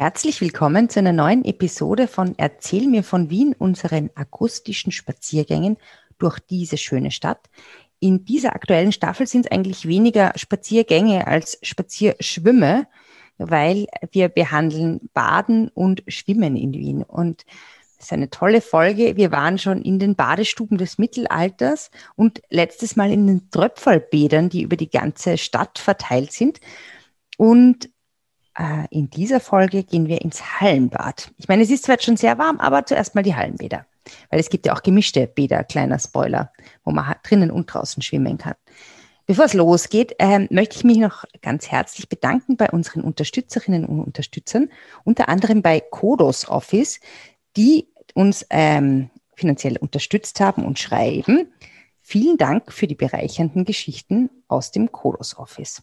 Herzlich willkommen zu einer neuen Episode von Erzähl mir von Wien, unseren akustischen Spaziergängen durch diese schöne Stadt. In dieser aktuellen Staffel sind es eigentlich weniger Spaziergänge als Spazierschwimme, weil wir behandeln Baden und Schwimmen in Wien. Und das ist eine tolle Folge. Wir waren schon in den Badestuben des Mittelalters und letztes Mal in den Tröpfelbädern, die über die ganze Stadt verteilt sind. Und in dieser Folge gehen wir ins Hallenbad. Ich meine, es ist zwar jetzt schon sehr warm, aber zuerst mal die Hallenbäder. Weil es gibt ja auch gemischte Bäder, kleiner Spoiler, wo man drinnen und draußen schwimmen kann. Bevor es losgeht, äh, möchte ich mich noch ganz herzlich bedanken bei unseren Unterstützerinnen und Unterstützern, unter anderem bei Kodos Office, die uns ähm, finanziell unterstützt haben und schreiben. Vielen Dank für die bereichernden Geschichten aus dem Kodos Office.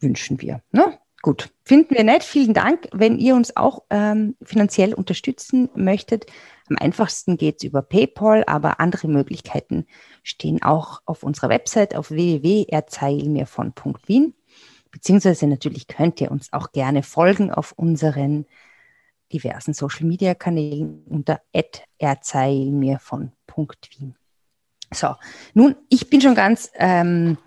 Wünschen wir. Ne? Gut, finden wir nett. Vielen Dank. Wenn ihr uns auch ähm, finanziell unterstützen möchtet, am einfachsten geht es über PayPal, aber andere Möglichkeiten stehen auch auf unserer Website auf www.erzählmirvon.wien. Beziehungsweise natürlich könnt ihr uns auch gerne folgen auf unseren diversen Social Media Kanälen unter erzählmirvon.wien. So, nun, ich bin schon ganz ähm,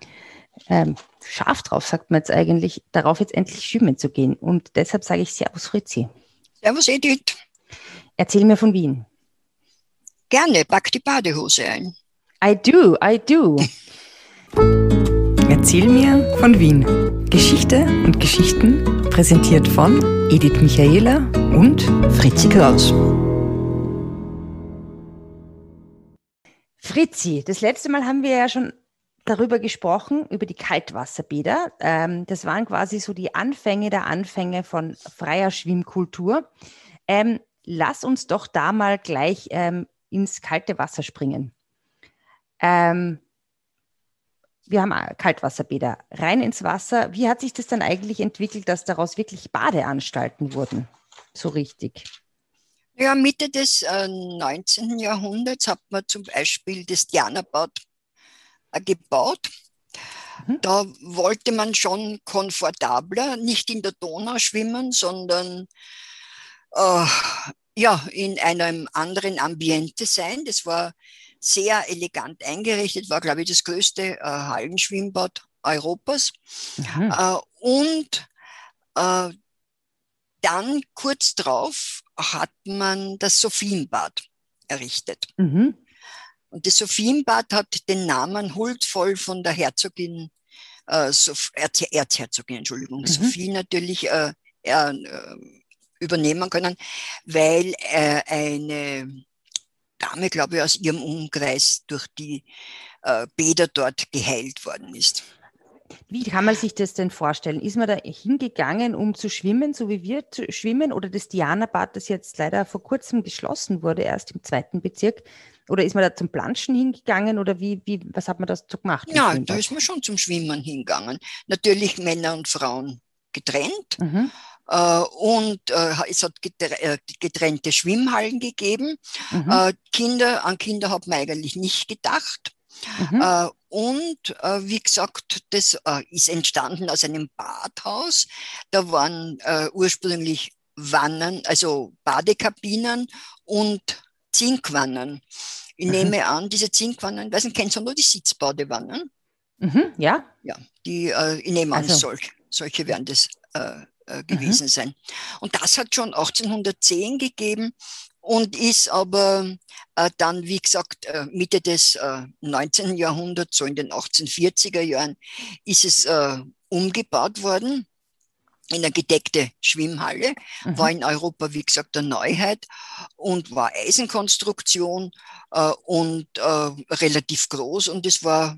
ähm, scharf drauf, sagt man jetzt eigentlich, darauf jetzt endlich schwimmen zu gehen. Und deshalb sage ich Servus Fritzi. Servus Edith. Erzähl mir von Wien. Gerne, pack die Badehose ein. I do, I do. Erzähl mir von Wien. Geschichte und Geschichten präsentiert von Edith Michaela und Fritzi Kraus. Fritzi, das letzte Mal haben wir ja schon darüber gesprochen, über die Kaltwasserbäder. Ähm, das waren quasi so die Anfänge der Anfänge von freier Schwimmkultur. Ähm, lass uns doch da mal gleich ähm, ins kalte Wasser springen. Ähm, wir haben Kaltwasserbäder rein ins Wasser. Wie hat sich das dann eigentlich entwickelt, dass daraus wirklich Badeanstalten wurden? So richtig. Ja, Mitte des äh, 19. Jahrhunderts hat man zum Beispiel das Dianabad äh, gebaut. Mhm. Da wollte man schon komfortabler, nicht in der Donau schwimmen, sondern äh, ja, in einem anderen Ambiente sein. Das war sehr elegant eingerichtet, war, glaube ich, das größte äh, Hallenschwimmbad Europas. Mhm. Äh, und äh, dann kurz drauf hat man das Sophienbad errichtet. Mhm. Und das Sophienbad hat den Namen huldvoll von der Herzogin, äh, Erz Erzherzogin, Entschuldigung, mhm. Sophie natürlich äh, äh, übernehmen können, weil äh, eine Dame, glaube ich, aus ihrem Umkreis durch die äh, Bäder dort geheilt worden ist. Wie kann man sich das denn vorstellen? Ist man da hingegangen, um zu schwimmen, so wie wir schwimmen? Oder das Diana-Bad, das jetzt leider vor kurzem geschlossen wurde, erst im zweiten Bezirk? Oder ist man da zum Planschen hingegangen? Oder wie, wie, was hat man da so gemacht? Ja, da ist man schon zum Schwimmen hingegangen. Natürlich Männer und Frauen getrennt. Mhm. Uh, und uh, es hat äh, getrennte Schwimmhallen gegeben. Mhm. Uh, Kinder, an Kinder hat man eigentlich nicht gedacht. Mhm. Und äh, wie gesagt, das äh, ist entstanden aus einem Badhaus. Da waren äh, ursprünglich Wannen, also Badekabinen und Zinkwannen. Ich mhm. nehme an, diese Zinkwannen, weiß nicht, kennst du nur die Sitzbadewannen? Mhm, ja. Ja, die, äh, ich nehme an, also. solch, solche werden das äh, äh, gewesen mhm. sein. Und das hat schon 1810 gegeben und ist aber äh, dann, wie gesagt, äh, Mitte des äh, 19. Jahrhunderts, so in den 1840er Jahren, ist es äh, umgebaut worden in eine gedeckte Schwimmhalle, mhm. war in Europa, wie gesagt, eine Neuheit und war Eisenkonstruktion äh, und äh, relativ groß und es war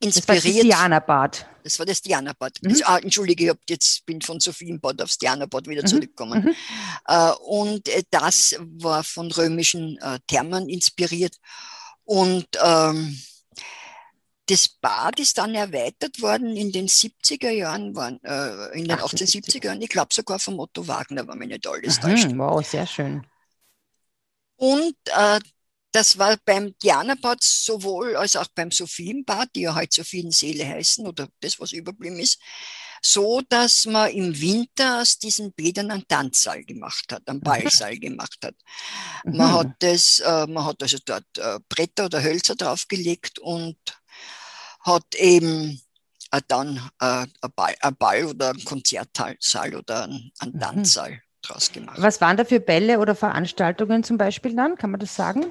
inspiriert. Das war das Dianabad. Das war das Dianabad. Mhm. Ah, entschuldige, ich jetzt bin von Sophienbad aufs Dianabad wieder mhm. zurückgekommen. Mhm. Äh, und äh, das war von römischen äh, Thermen inspiriert. Und ähm, das Bad ist dann erweitert worden in den 70er Jahren, waren, äh, in den 1870er Jahren, ich glaube sogar von Otto Wagner, war mir nicht alles täuscht. Wow, sehr schön. Und äh, das war beim Dianabad sowohl als auch beim Sophienbad, die ja halt Sophienseele heißen oder das, was überblieben ist, so dass man im Winter aus diesen Bädern einen Tanzsaal gemacht hat, einen Ballsaal gemacht hat. Man Mhm. hat das, äh, man hat also dort äh, Bretter oder Hölzer draufgelegt und hat eben äh, dann äh, ein, Ball, Ball oder ein Konzertsaal oder einen, einen Mhm. Tanzsaal draus gemacht. Was waren da für Bälle oder Veranstaltungen zum Beispiel dann? Kann man das sagen?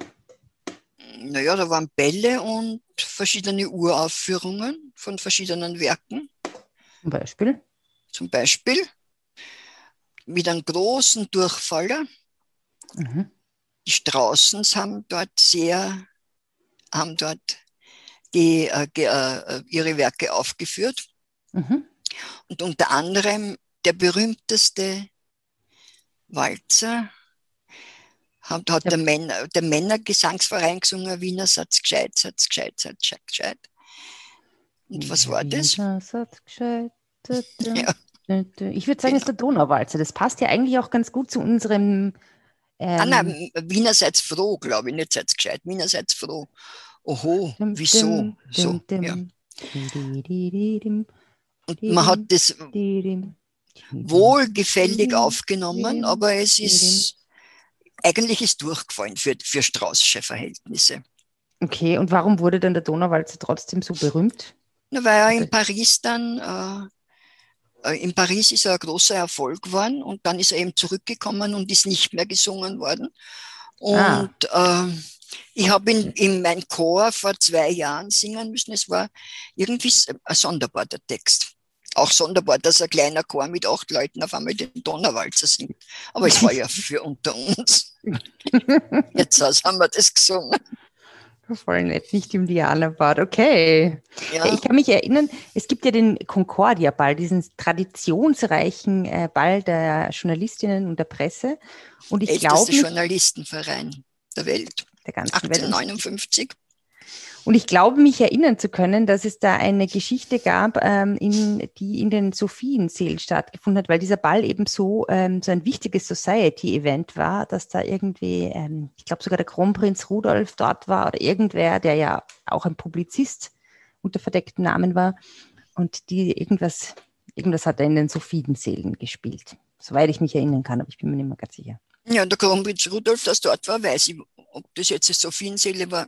Naja, da waren Bälle und verschiedene Uraufführungen von verschiedenen Werken. Zum Beispiel? Zum Beispiel mit einem großen Durchfaller. Mhm. Die Straußens haben dort sehr, haben dort die, äh, ge- äh, ihre Werke aufgeführt. Mhm. Und unter anderem der berühmteste Walzer hat, hat Ja. der, Männer, der Männergesangsverein gesungen, Wiener Satz gescheit, Satz gescheit, Satz gescheit. Und was war das? Wiener Satz gescheit. Ja. Ich würde sagen, es ist der Donauwalzer. Das passt ja eigentlich auch ganz gut zu unserem. Ähm, ah, nein, Wiener seid froh, glaube ich, nicht seid gescheit. Wiener seid froh. Oho, dim, wieso? dim, So, dim, ja. Und man hat das wohlgefällig aufgenommen, aber es ist, eigentlich ist durchgefallen für, für straußische Verhältnisse. Okay, und warum wurde dann der Donauwalzer trotzdem so berühmt? Na, weil er in Paris dann, äh, äh, in Paris ist er ein großer Erfolg geworden und dann ist er eben zurückgekommen und ist nicht mehr gesungen worden. Und Ah. äh, ich habe in, in mein Chor vor zwei Jahren singen müssen. Es war irgendwie ein sonderbar, der Text. Auch sonderbar, dass ein kleiner Chor mit acht Leuten auf einmal den Donauwalzer singt. Aber es war ja für unter uns. Jetzt haben wir das gesungen. Voll nett, nicht im Diana-Bad. Okay. Ja. Ich kann mich erinnern, es gibt ja den Concordia-Ball, diesen traditionsreichen äh, Ball der Journalistinnen und der Presse. Und ich glaube, mich- Journalistenverein der Welt. der ganzen Welt. 1859. Und ich glaube, mich erinnern zu können, dass es da eine Geschichte gab, ähm, in, die in den Sophienseelen stattgefunden hat, weil dieser Ball eben so, ähm, so ein wichtiges Society-Event war, dass da irgendwie, ähm, ich glaube sogar der Kronprinz Rudolf dort war oder irgendwer, der ja auch ein Publizist unter verdecktem Namen war. Und die irgendwas, irgendwas hat er in den Sophienseelen gespielt. Soweit ich mich erinnern kann, aber ich bin mir nicht mehr ganz sicher. Ja, der Kronprinz Rudolf, das dort war, weiß ich. Ob das jetzt eine Sophienseele war,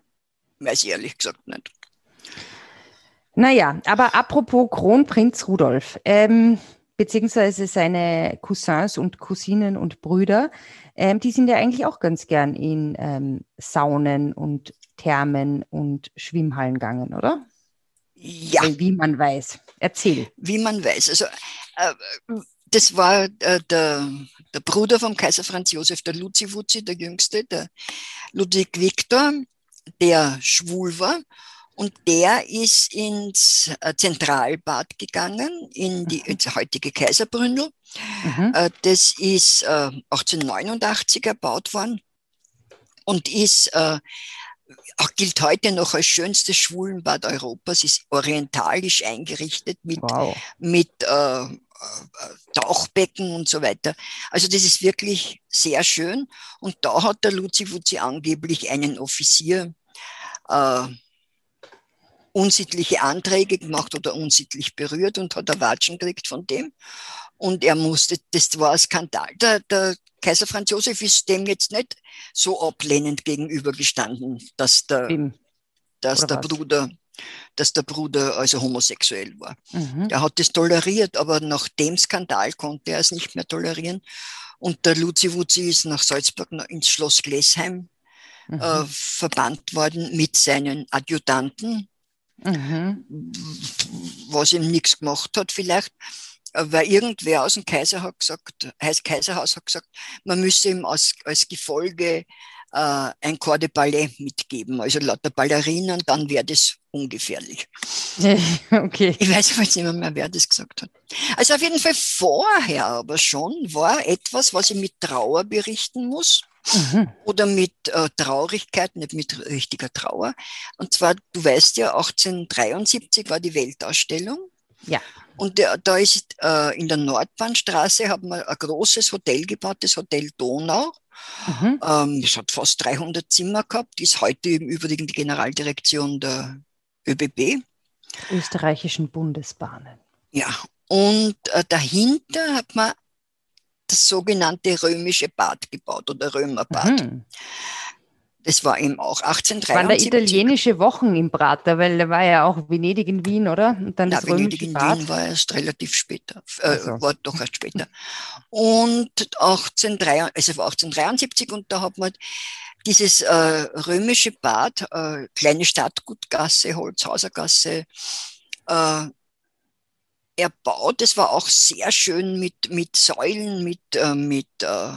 weiß ich ehrlich gesagt nicht. Naja, aber apropos Kronprinz Rudolf, ähm, beziehungsweise seine Cousins und Cousinen und Brüder, ähm, die sind ja eigentlich auch ganz gern in ähm, Saunen und Thermen und Schwimmhallen gegangen, oder? Ja, Äh, Wie man weiß. Erzähl. wie man weiß. Also, äh, das war äh, der, der Bruder vom Kaiser Franz Josef, der Luzi Wutzi, der Jüngste, der Ludwig Viktor, der schwul war. Und der ist ins äh, Zentralbad gegangen, in die ins heutige Kaiserbründel. Mhm. Äh, Das ist äh, 1889 erbaut worden und ist, äh, auch gilt heute noch als schönstes Schwulenbad Europas, ist orientalisch eingerichtet mit, Wow. mit äh, äh, Tauchbecken und so weiter. Also das ist wirklich sehr schön. Und da hat der Luzi angeblich einen Offizier äh, unsittliche Anträge gemacht oder unsittlich berührt und hat er Watschen gekriegt von dem. Und er musste, das war ein Skandal. Der, der Kaiser Franz Josef ist dem jetzt nicht so ablehnend gegenübergestanden, dass der, dass oder der was? Bruder, dass der Bruder also homosexuell war. Mhm. Er hat das toleriert, aber nach dem Skandal konnte er es nicht mehr tolerieren. Und der Luzi Wutzi ist nach Salzburg ins Schloss Glesheim Mhm. äh, verbannt worden mit seinen Adjutanten, Mhm. was ihm nichts gemacht hat vielleicht, äh, weil irgendwer aus dem Kaiser hat gesagt, heißt Kaiserhaus hat gesagt, man müsse ihm als, als Gefolge äh, ein Corps de Ballet mitgeben, also lauter Ballerinen, dann wäre das ungefährlich. Okay. Ich weiß jetzt nicht mehr, wer das gesagt hat. Also auf jeden Fall vorher aber schon war etwas, was ich mit Trauer berichten muss Mhm. oder mit äh, Traurigkeit, nicht mit richtiger Trauer. Und zwar, du weißt ja, 1873 war die Weltausstellung. Ja. Und der, da ist äh, in der Nordbahnstraße haben wir ein großes Hotel gebaut, das Hotel Donau. Mhm. Ähm, es hat fast 300 Zimmer gehabt, ist heute im Übrigen die Generaldirektion der ÖBB. Österreichischen Bundesbahnen. Ja, Und äh, dahinter hat man das sogenannte römische Bad gebaut oder Römerbad. Mhm. Das war eben auch 1873. Waren da italienische Wochen im Prater, weil da war ja auch Venedig in Wien, oder? Und dann ja, das Venedig in Bad. Wien war erst relativ später, äh, so. war doch erst später. Und 1873, also 1873 und da hat man dieses äh, römische Bad, äh, kleine Stadtgutgasse, Holzhausergasse, äh, erbaut. Das war auch sehr schön mit, mit Säulen, mit, äh, mit äh,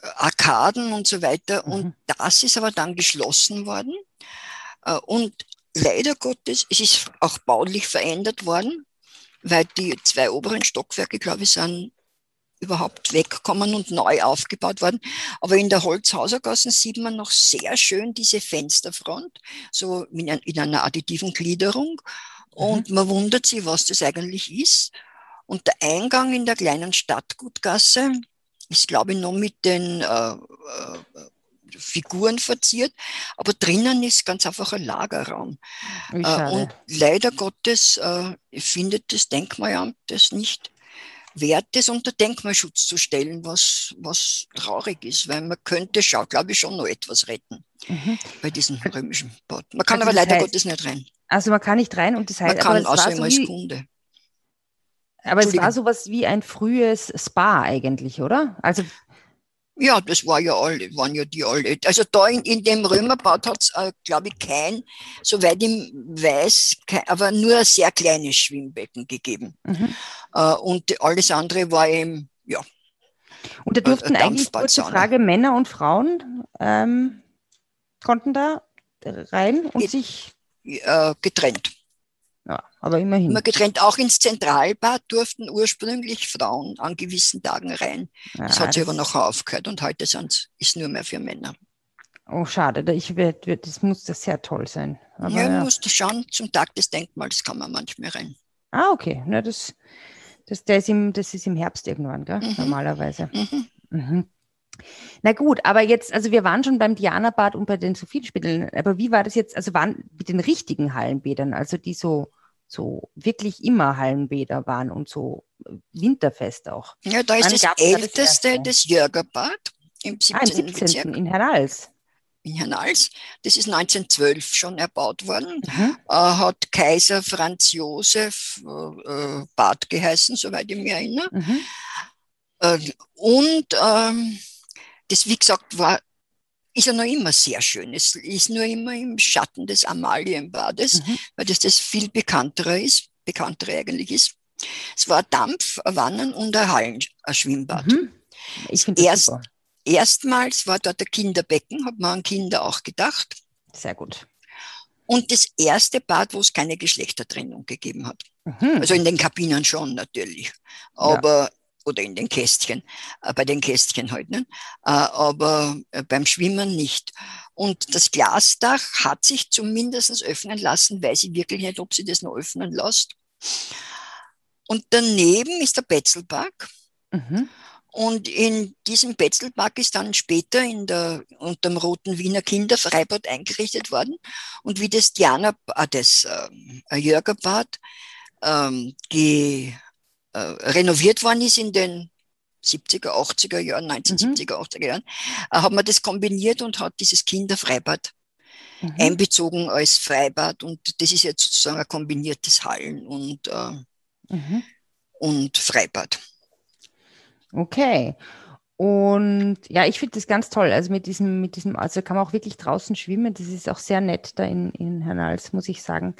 Arkaden und so weiter. Mhm. Und das ist aber dann geschlossen worden. Äh, und leider Gottes, es ist auch baulich verändert worden, weil die zwei oberen Stockwerke, glaube ich, sind überhaupt weggekommen und neu aufgebaut worden. Aber in der Holzhausergasse sieht man noch sehr schön diese Fensterfront, so in, einer additiven Gliederung. Mhm. Und mhm. man wundert sich, was das eigentlich ist. Und der Eingang in der kleinen Stadtgutgasse ist, glaube ich, noch mit den äh, äh, Figuren verziert, aber drinnen ist ganz einfach ein Lagerraum. Äh, und leider Gottes äh, findet das Denkmalamt das nicht wert, das unter Denkmalschutz zu stellen, was, was traurig ist, weil man könnte, glaube ich, schon noch etwas retten mhm. bei diesem römischen Bad. Man kann also aber leider heißt, Gottes nicht rein. Also man kann nicht rein und das heißt, man kann außer so als Kunde. Aber es war sowas wie ein frühes Spa eigentlich, oder? Also ja, das war ja alle, waren ja die alle. Also da in, in dem Römerbad hat es, äh, glaube ich, kein, soweit ich weiß, kein, aber nur ein sehr kleines Schwimmbecken gegeben. Mhm. Äh, und alles andere war eben, ja. Und da durften eigentlich, kurze Frage, Männer und Frauen ähm, konnten da rein und Get, sich... Äh, getrennt. Ja, aber immerhin. Immer getrennt. Auch ins Zentralbad durften ursprünglich Frauen an gewissen Tagen rein. Ja, das hat sich aber noch aufgehört und heute ist es nur mehr für Männer. Oh, schade. Ich werd, das muss das sehr toll sein. Aber, ja, ja. musst du schauen. Zum Tag des Denkmals kann man manchmal rein. Ah, okay. Na, das, das, das, ist, im, das ist im Herbst irgendwann, gell? Mhm. normalerweise. Mhm. Mhm. Na gut, aber jetzt, also wir waren schon beim Dianabad und bei den Sophienspitteln, aber wie war das jetzt, also waren mit den richtigen Hallenbädern, also die so so wirklich immer Hallenbäder waren und so äh, winterfest auch. Ja, da ist das älteste das, Jörgerbad im 17. Ah, im 17. Bezirk. in Hernals. In Hernals. Das ist 1912 schon erbaut worden. Mhm. Äh, hat Kaiser Franz Josef äh, äh, Bad geheißen, soweit ich mich erinnere. Mhm. Äh, und ähm, das, wie gesagt, war ist ja noch immer sehr schön. Es ist nur immer im Schatten des Amalienbades, mhm. weil das das viel bekanntere ist, bekanntere eigentlich ist. Es war Dampf, Wannen und ein Hallenschwimmbad. Mhm. Ich finde Erst, super. Erstmals war dort ein Kinderbecken, hat man an Kinder auch gedacht. Sehr gut. Und das erste Bad, wo es keine Geschlechtertrennung gegeben hat. Mhm. Also in den Kabinen schon natürlich. Aber ja oder in den Kästchen, äh, bei den Kästchen halt, ne? Äh, aber äh, beim Schwimmen nicht. Und das Glasdach hat sich zumindest öffnen lassen, weiß ich wirklich nicht, ob sie das noch öffnen lässt. Und daneben ist der Betzelpark. Mhm. Und in diesem Betzelpark ist dann später in der, unter dem Roten Wiener Kinderfreibad eingerichtet worden. Und wie das Diana, das äh, Jörgerbad ähm, ge, äh, renoviert worden ist in den 70er, 80er Jahren, 1970er, mhm. 80er Jahren, äh, hat man das kombiniert und hat dieses Kinderfreibad mhm. einbezogen als Freibad. Und das ist jetzt sozusagen ein kombiniertes Hallen- und, äh, mhm. und Freibad. Okay. Und ja, ich finde das ganz toll. Also mit diesem, mit diesem, also kann man auch wirklich draußen schwimmen. Das ist auch sehr nett da in, in Hernals, muss ich sagen.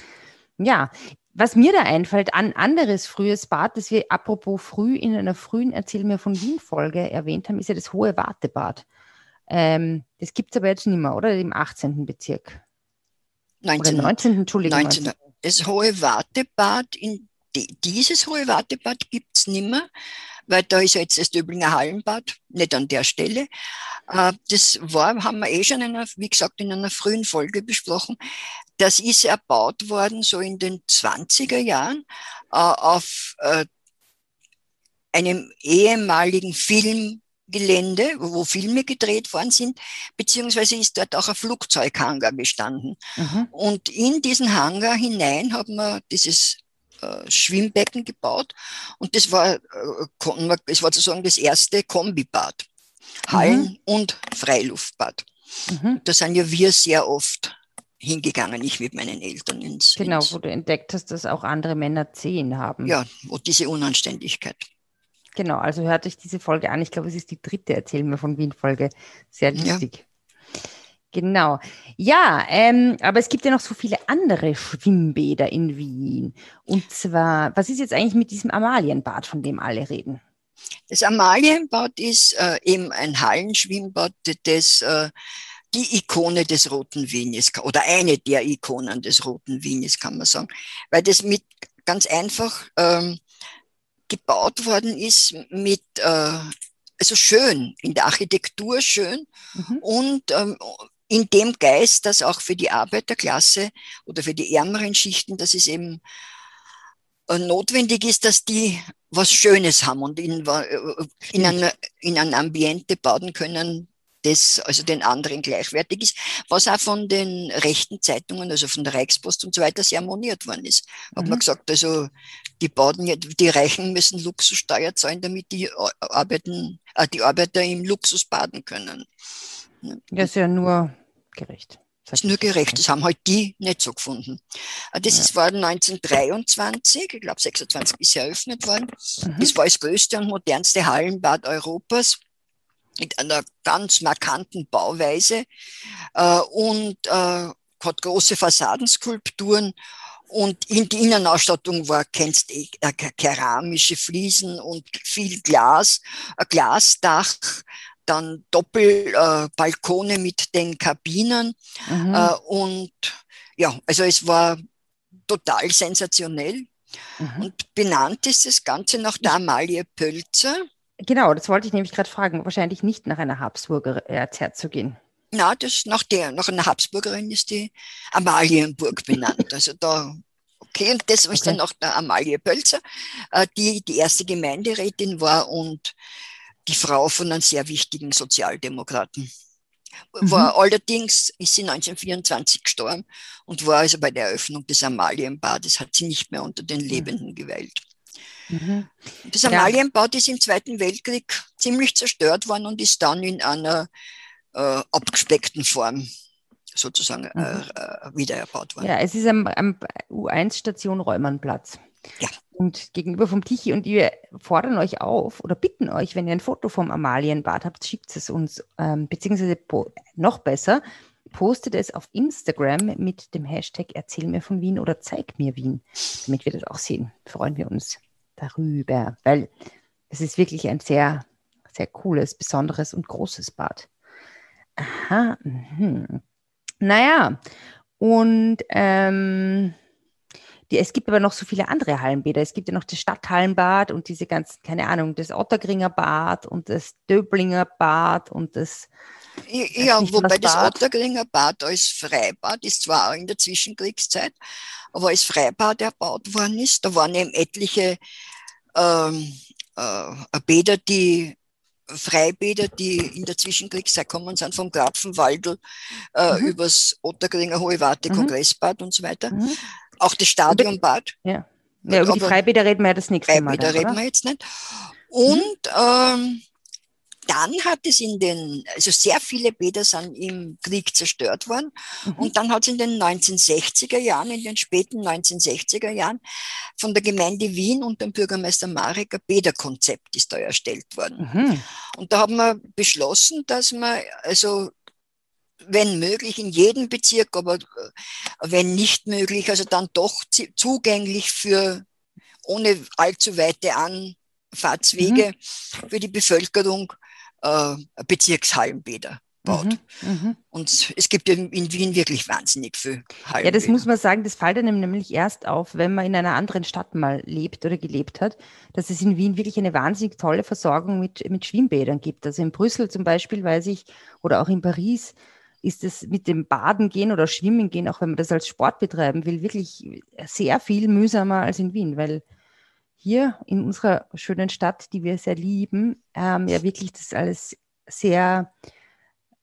Ja, was mir da einfällt, ein anderes frühes Bad, das wir apropos früh in einer frühen Erzähl mir von Wien-Folge erwähnt haben, ist ja das Hohe Wartebad. Ähm, das gibt es aber jetzt nicht mehr, oder? Im 18. Bezirk. 19. Oder 19. Entschuldigung. 19. Das Hohe Wartebad, in dieses Hohe Wartebad gibt es nicht mehr weil da ist jetzt das Döblinger Hallenbad, nicht an der Stelle. Äh, das war, haben wir eh schon, in einer, wie gesagt, in einer frühen Folge besprochen. Das ist erbaut worden so in den 20er Jahren äh, auf äh, einem ehemaligen Filmgelände, wo Filme gedreht worden sind, beziehungsweise ist dort auch ein Flugzeughangar gestanden. Mhm. Und in diesen Hangar hinein hat man dieses äh, Schwimmbecken gebaut und das war, es war sozusagen das erste Kombibad. Hallen mhm. und Freiluftbad. Mhm. Da sind ja wir sehr oft hingegangen, ich mit meinen Eltern ins. Genau, ins, wo du entdeckt hast, dass auch andere Männer Zehen haben. Ja, wo diese Unanständigkeit. Genau, also hört euch diese Folge an. Ich glaube, es ist die dritte Erzähl mir von Wien-Folge. Sehr lustig. Ja. Genau. Ja, ähm, aber es gibt ja noch so viele andere Schwimmbäder in Wien. Und zwar, was ist jetzt eigentlich mit diesem Amalienbad, von dem alle reden? Das Amalienbad ist äh, eben ein Hallenschwimmbad, das äh, die Ikone des Roten Wien ist, oder eine der Ikonen des Roten Wien ist, kann man sagen, weil das mit ganz einfach ähm, gebaut worden ist mit äh, also schön, in der Architektur schön mhm. und ähm, in dem Geist, dass auch für die Arbeiterklasse oder für die ärmeren Schichten, dass es eben äh, notwendig ist, dass die was Schönes haben und in, äh, in, ein, in ein Ambiente bauen können, das also den anderen gleichwertig ist, was auch von den rechten Zeitungen, also von der Reichspost und so weiter, sehr moniert worden ist. Hat mhm. man gesagt, also die Baden, die Reichen müssen Luxussteuer zahlen, damit die, arbeiten, äh, die Arbeiter im Luxus baden können. Das ist ja nur gerecht. Das ist nur gerecht. Das haben halt die nicht so gefunden. Äh, das ist, war 1923, ich glaube 26 ist eröffnet worden. Mhm. Das war das größte und modernste Hallenbad Europas mit einer ganz markanten Bauweise äh, und äh, hat große Fassadenskulpturen und in die Innenausstattung war, kennst du, äh, keramische Fliesen und viel Glas, ein Glasdach, dann Doppelbalkone äh, mit den Kabinen mhm. äh, und ja, also es war total sensationell. Mhm. Und benannt ist das Ganze nach der Amalie Pölzer. Genau, das wollte ich nämlich gerade fragen. Wahrscheinlich nicht nach einer Habsburger Erzherzogin. Na, das nach der, nach einer Habsburgerin ist die Amalienburg benannt. Also da, okay, und das ist dann nach der Amalie Pölzer, äh, die die erste Gemeinderätin war und die Frau von einem sehr wichtigen Sozialdemokraten. War mhm. allerdings ist sie 1924 gestorben und war also bei der Eröffnung des Amalienbades, hat sie nicht mehr unter den Lebenden gewählt. Mhm. Das Amalienbad ist im Zweiten Weltkrieg ziemlich zerstört worden und ist dann in einer äh, abgespeckten Form sozusagen äh, mhm. äh, wiedererbaut worden. Ja, es ist am, am U1-Station Räumannplatz. Ja. Und gegenüber vom Tichy und wir fordern euch auf oder bitten euch, wenn ihr ein Foto vom Amalienbad habt, schickt es uns, ähm, beziehungsweise noch besser, postet es auf Instagram mit dem Hashtag Erzähl mir von Wien oder Zeig mir Wien, damit wir das auch sehen. Freuen wir uns darüber, weil es ist wirklich ein sehr, sehr cooles, besonderes und großes Bad. Aha, mh. naja, und ähm, die, es gibt aber noch so viele andere Hallenbäder. Es gibt ja noch das Stadthallenbad und diese ganzen, keine Ahnung, das Ottergringer Bad und das Döblinger Bad und das. Ja, wobei das, das Ottergringer Bad als Freibad ist zwar auch in der Zwischenkriegszeit, aber als Freibad erbaut worden ist. Da waren eben etliche ähm, äh, Bäder, die Freibäder, die in der Zwischenkriegszeit kommen sind, vom Grapfenwaldl äh, mhm. übers Ottergringer Hohe Warte, mhm. Kongressbad und so weiter. Mhm. Auch das Stadionbad. Ja, ja über die Freibäder reden wir ja das nächste Freibäder Mal. Freibäder reden wir jetzt nicht. Und ähm, dann hat es in den, also sehr viele Bäder sind im Krieg zerstört worden. Mhm. Und dann hat es in den 1960er Jahren, in den späten 1960er Jahren von der Gemeinde Wien und dem Bürgermeister Marek ein Bäderkonzept ist da erstellt worden. Mhm. Und da haben wir beschlossen, dass man also wenn möglich in jedem Bezirk, aber äh, wenn nicht möglich, also dann doch zugänglich für ohne allzu weite Anfahrtswege mhm. für die Bevölkerung äh, Bezirkshallenbäder baut. Mhm, mhm, Und es gibt in, in, Wien wirklich wahnsinnig viel Hallenbäder. Ja, das muss man sagen, das fällt einem nämlich erst auf, wenn man in einer anderen Stadt mal lebt oder gelebt hat, dass es in Wien wirklich eine wahnsinnig tolle Versorgung mit, mit Schwimmbädern gibt. Also in Brüssel zum Beispiel weiß ich, oder auch in Paris, ist es mit dem Baden gehen oder Schwimmen gehen, auch wenn man das als Sport betreiben will, wirklich sehr viel mühsamer als in Wien, weil hier in unserer schönen Stadt, die wir sehr lieben, ähm, ja wirklich das alles sehr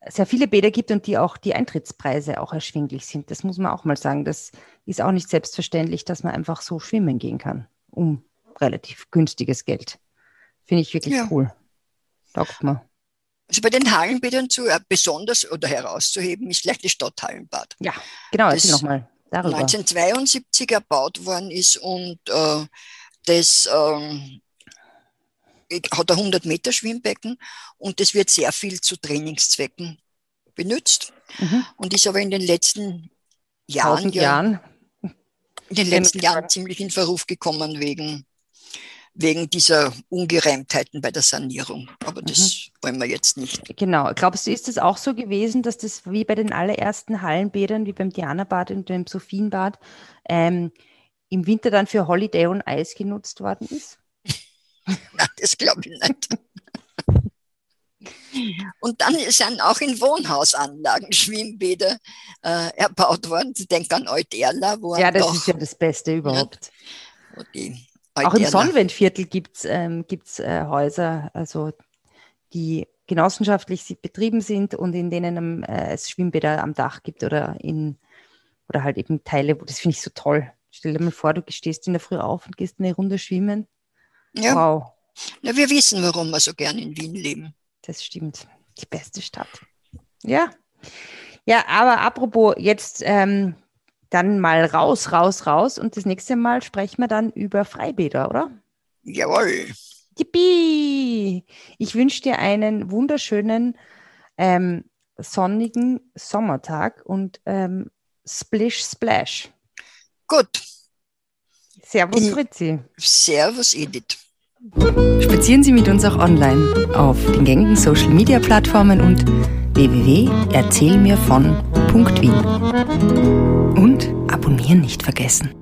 sehr viele Bäder gibt und die auch die Eintrittspreise auch erschwinglich sind. Das muss man auch mal sagen. Das ist auch nicht selbstverständlich, dass man einfach so schwimmen gehen kann, um relativ günstiges Geld. Finde ich wirklich ja. cool. Taugt mir. Also bei den Hallenbädern zu äh, besonders oder herauszuheben ist vielleicht das Stadthallenbad. Ja, genau, das nochmal darüber. 1972 erbaut worden ist und äh, das ähm, hat ein 100 Meter Schwimmbecken und das wird sehr viel zu Trainingszwecken benutzt mhm. und ist aber in den letzten Jahren, ja, Jahren. in den letzten Jahren ziemlich in Verruf gekommen wegen wegen dieser Ungereimtheiten bei der Sanierung. Aber das mhm. wollen wir jetzt nicht. Genau. Glaubst du, ist es auch so gewesen, dass das wie bei den allerersten Hallenbädern, wie beim Dianabad und dem Sophienbad, ähm, im Winter dann für Holiday und Eis genutzt worden ist? Nein, das glaube ich nicht. Und dann sind auch in Wohnhausanlagen Schwimmbäder äh, erbaut worden. Ich denke an Euterla, wo Ja, das ist ja das Beste überhaupt. Ja, auch im Sonnenwendviertel gibt es ähm, gibt's, äh, Häuser, also die genossenschaftlich betrieben sind und in denen äh, es Schwimmbäder am Dach gibt oder in oder halt eben Teile, wo das finde ich so toll. Stell dir mal vor, du stehst in der Früh auf und gehst eine Runde schwimmen. Ja. Wow. Ja, wir wissen, warum wir so gern in Wien leben. Das stimmt. Die beste Stadt. Ja. Ja, aber apropos, jetzt ähm, dann mal raus, raus, raus. Und das nächste Mal sprechen wir dann über Freibäder, oder? Jawohl. Yippie! Ich wünsche dir einen wunderschönen, ähm, sonnigen Sommertag und ähm, Splish Splash. Gut. Servus, Fritzi. Servus, Edith. Spazieren Sie mit uns auch online auf den gängigen Social Media Plattformen und www.erzählmirvon.wien. Und abonnieren nicht vergessen.